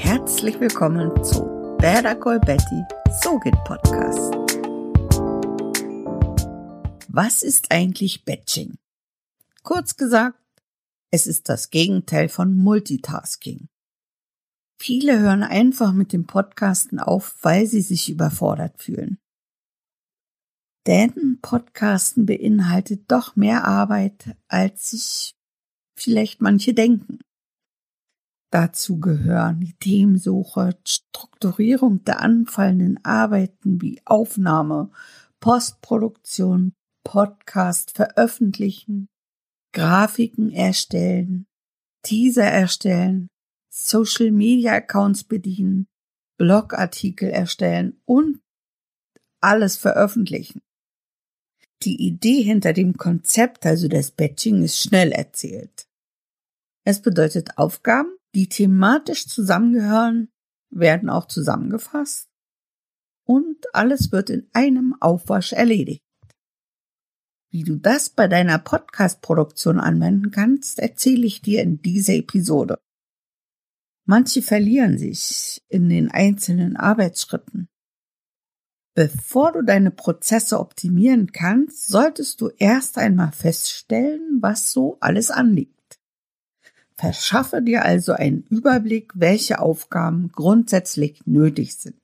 Herzlich willkommen zu Better Call Betty, So geht Podcast. Was ist eigentlich Batching? Kurz gesagt, es ist das Gegenteil von Multitasking. Viele hören einfach mit dem Podcasten auf, weil sie sich überfordert fühlen. Denn Podcasten beinhaltet doch mehr Arbeit, als sich vielleicht manche denken. Dazu gehören Themensuche, Strukturierung der anfallenden Arbeiten wie Aufnahme, Postproduktion, Podcast veröffentlichen, Grafiken erstellen, Teaser erstellen, Social Media Accounts bedienen, Blogartikel erstellen und alles veröffentlichen. Die Idee hinter dem Konzept, also das Batching, ist schnell erzählt. Es bedeutet Aufgaben, die thematisch zusammengehören, werden auch zusammengefasst und alles wird in einem Aufwasch erledigt. Wie du das bei deiner Podcast-Produktion anwenden kannst, erzähle ich dir in dieser Episode. Manche verlieren sich in den einzelnen Arbeitsschritten. Bevor du deine Prozesse optimieren kannst, solltest du erst einmal feststellen, was so alles anliegt. Verschaffe dir also einen Überblick, welche Aufgaben grundsätzlich nötig sind.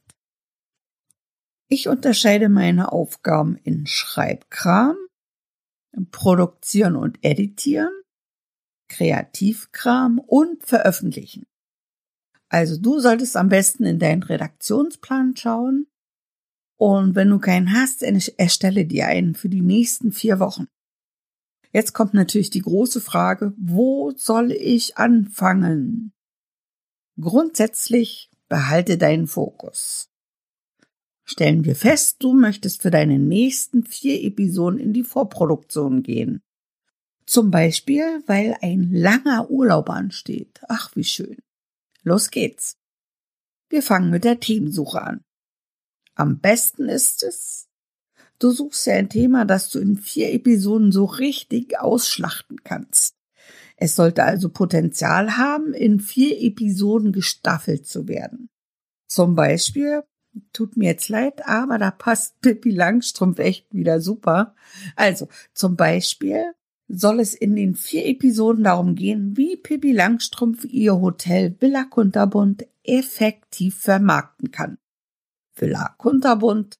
Ich unterscheide meine Aufgaben in Schreibkram, Produktieren und Editieren, Kreativkram und Veröffentlichen. Also du solltest am besten in deinen Redaktionsplan schauen und wenn du keinen hast, erstelle dir einen für die nächsten vier Wochen. Jetzt kommt natürlich die große Frage, wo soll ich anfangen? Grundsätzlich behalte deinen Fokus. Stellen wir fest, du möchtest für deine nächsten vier Episoden in die Vorproduktion gehen. Zum Beispiel, weil ein langer Urlaub ansteht. Ach, wie schön. Los geht's. Wir fangen mit der Themensuche an. Am besten ist es, Du suchst ja ein Thema, das du in vier Episoden so richtig ausschlachten kannst. Es sollte also Potenzial haben, in vier Episoden gestaffelt zu werden. Zum Beispiel, tut mir jetzt leid, aber da passt Pippi Langstrumpf echt wieder super. Also, zum Beispiel soll es in den vier Episoden darum gehen, wie Pippi Langstrumpf ihr Hotel Villa Kunterbund effektiv vermarkten kann. Villa Kunterbund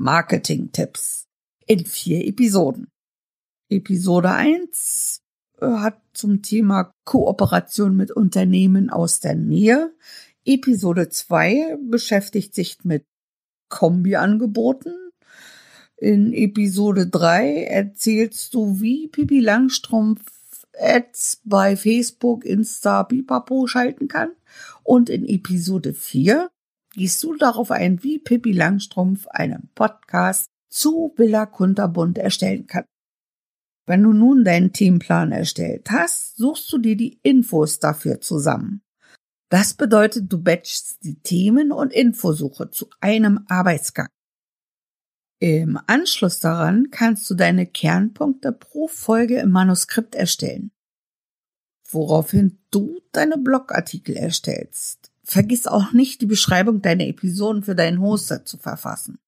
Marketing-Tipps in vier Episoden. Episode 1 äh, hat zum Thema Kooperation mit Unternehmen aus der Nähe. Episode 2 beschäftigt sich mit Kombi-Angeboten. In Episode 3 erzählst du, wie Pipi Langstrumpf Ads bei Facebook, Insta, Pipapo schalten kann. Und in Episode 4 gehst du darauf ein, wie Pippi Langstrumpf einen Podcast zu Villa Kunterbund erstellen kann. Wenn du nun deinen Themenplan erstellt hast, suchst du dir die Infos dafür zusammen. Das bedeutet, du batchst die Themen und Infosuche zu einem Arbeitsgang. Im Anschluss daran kannst du deine Kernpunkte pro Folge im Manuskript erstellen, woraufhin du deine Blogartikel erstellst. Vergiss auch nicht, die Beschreibung deiner Episoden für deinen Hoster zu verfassen.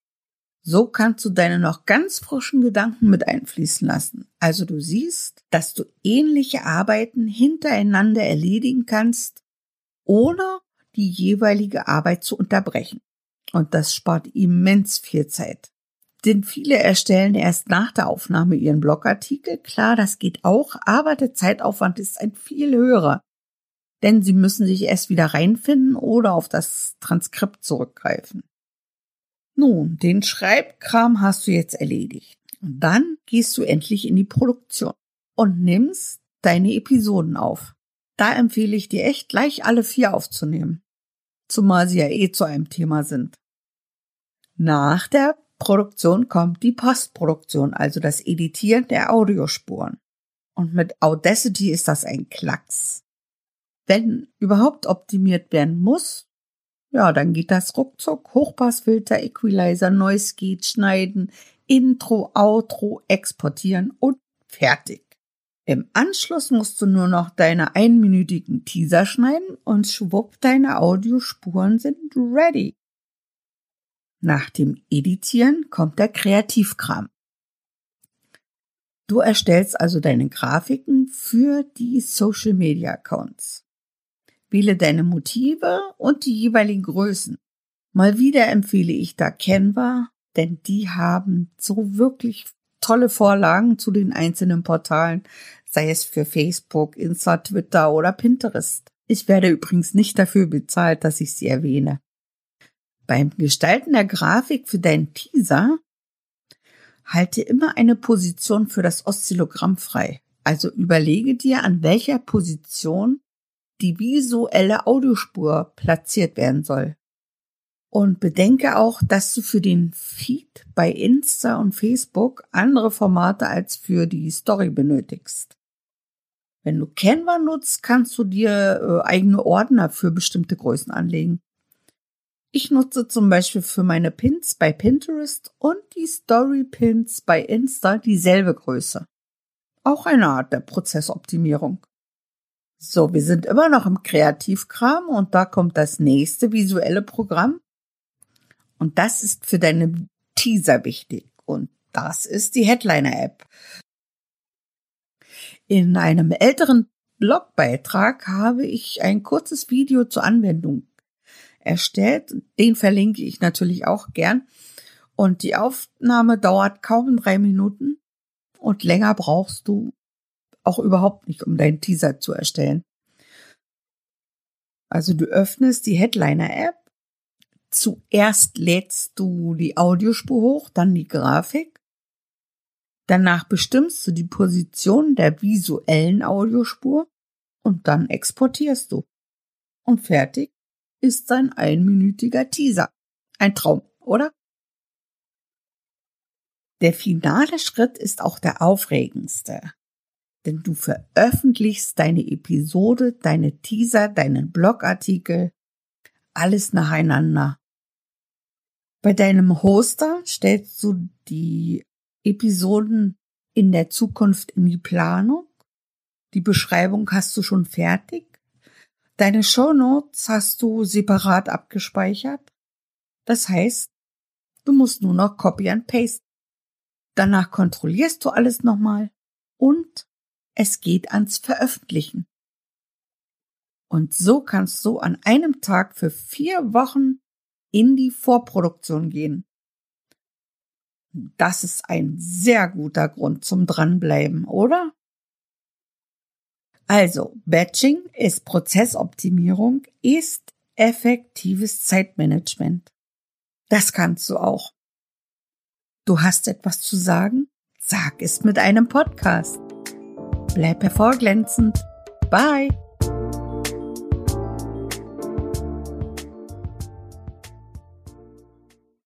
So kannst du deine noch ganz frischen Gedanken mit einfließen lassen. Also du siehst, dass du ähnliche Arbeiten hintereinander erledigen kannst, ohne die jeweilige Arbeit zu unterbrechen. Und das spart immens viel Zeit. Denn viele erstellen erst nach der Aufnahme ihren Blogartikel. Klar, das geht auch, aber der Zeitaufwand ist ein viel höherer denn sie müssen sich erst wieder reinfinden oder auf das Transkript zurückgreifen. Nun, den Schreibkram hast du jetzt erledigt. Und dann gehst du endlich in die Produktion und nimmst deine Episoden auf. Da empfehle ich dir echt gleich alle vier aufzunehmen. Zumal sie ja eh zu einem Thema sind. Nach der Produktion kommt die Postproduktion, also das Editieren der Audiospuren. Und mit Audacity ist das ein Klacks wenn überhaupt optimiert werden muss, ja, dann geht das ruckzuck. Hochpassfilter, Equalizer, Noise Gate, schneiden, Intro, Outro, exportieren und fertig. Im Anschluss musst du nur noch deine einminütigen Teaser schneiden und schwupp, deine Audiospuren sind ready. Nach dem Editieren kommt der Kreativkram. Du erstellst also deine Grafiken für die Social Media Accounts. Wähle deine Motive und die jeweiligen Größen. Mal wieder empfehle ich da Canva, denn die haben so wirklich tolle Vorlagen zu den einzelnen Portalen, sei es für Facebook, Insta, Twitter oder Pinterest. Ich werde übrigens nicht dafür bezahlt, dass ich sie erwähne. Beim Gestalten der Grafik für deinen Teaser halte immer eine Position für das Oszillogramm frei. Also überlege dir, an welcher Position die visuelle Audiospur platziert werden soll. Und bedenke auch, dass du für den Feed bei Insta und Facebook andere Formate als für die Story benötigst. Wenn du Canva nutzt, kannst du dir äh, eigene Ordner für bestimmte Größen anlegen. Ich nutze zum Beispiel für meine Pins bei Pinterest und die Story Pins bei Insta dieselbe Größe. Auch eine Art der Prozessoptimierung. So, wir sind immer noch im Kreativkram und da kommt das nächste visuelle Programm, und das ist für deine Teaser wichtig. Und das ist die Headliner-App. In einem älteren Blogbeitrag habe ich ein kurzes Video zur Anwendung erstellt. Den verlinke ich natürlich auch gern. Und die Aufnahme dauert kaum drei Minuten und länger brauchst du auch überhaupt nicht, um deinen Teaser zu erstellen. Also du öffnest die Headliner-App Zuerst lädst du die Audiospur hoch, dann die Grafik. Danach bestimmst du die Position der visuellen Audiospur und dann exportierst du. Und fertig ist ein einminütiger Teaser. Ein Traum, oder? Der finale Schritt ist auch der aufregendste. Denn du veröffentlichst deine Episode, deine Teaser, deinen Blogartikel, alles nacheinander. Bei deinem Hoster stellst du die Episoden in der Zukunft in die Planung. Die Beschreibung hast du schon fertig. Deine Show Notes hast du separat abgespeichert. Das heißt, du musst nur noch Copy and Paste. Danach kontrollierst du alles nochmal und es geht ans Veröffentlichen. Und so kannst du an einem Tag für vier Wochen in die Vorproduktion gehen. Das ist ein sehr guter Grund zum Dranbleiben, oder? Also, Batching ist Prozessoptimierung, ist effektives Zeitmanagement. Das kannst du auch. Du hast etwas zu sagen? Sag es mit einem Podcast. Bleib hervorglänzend. Bye.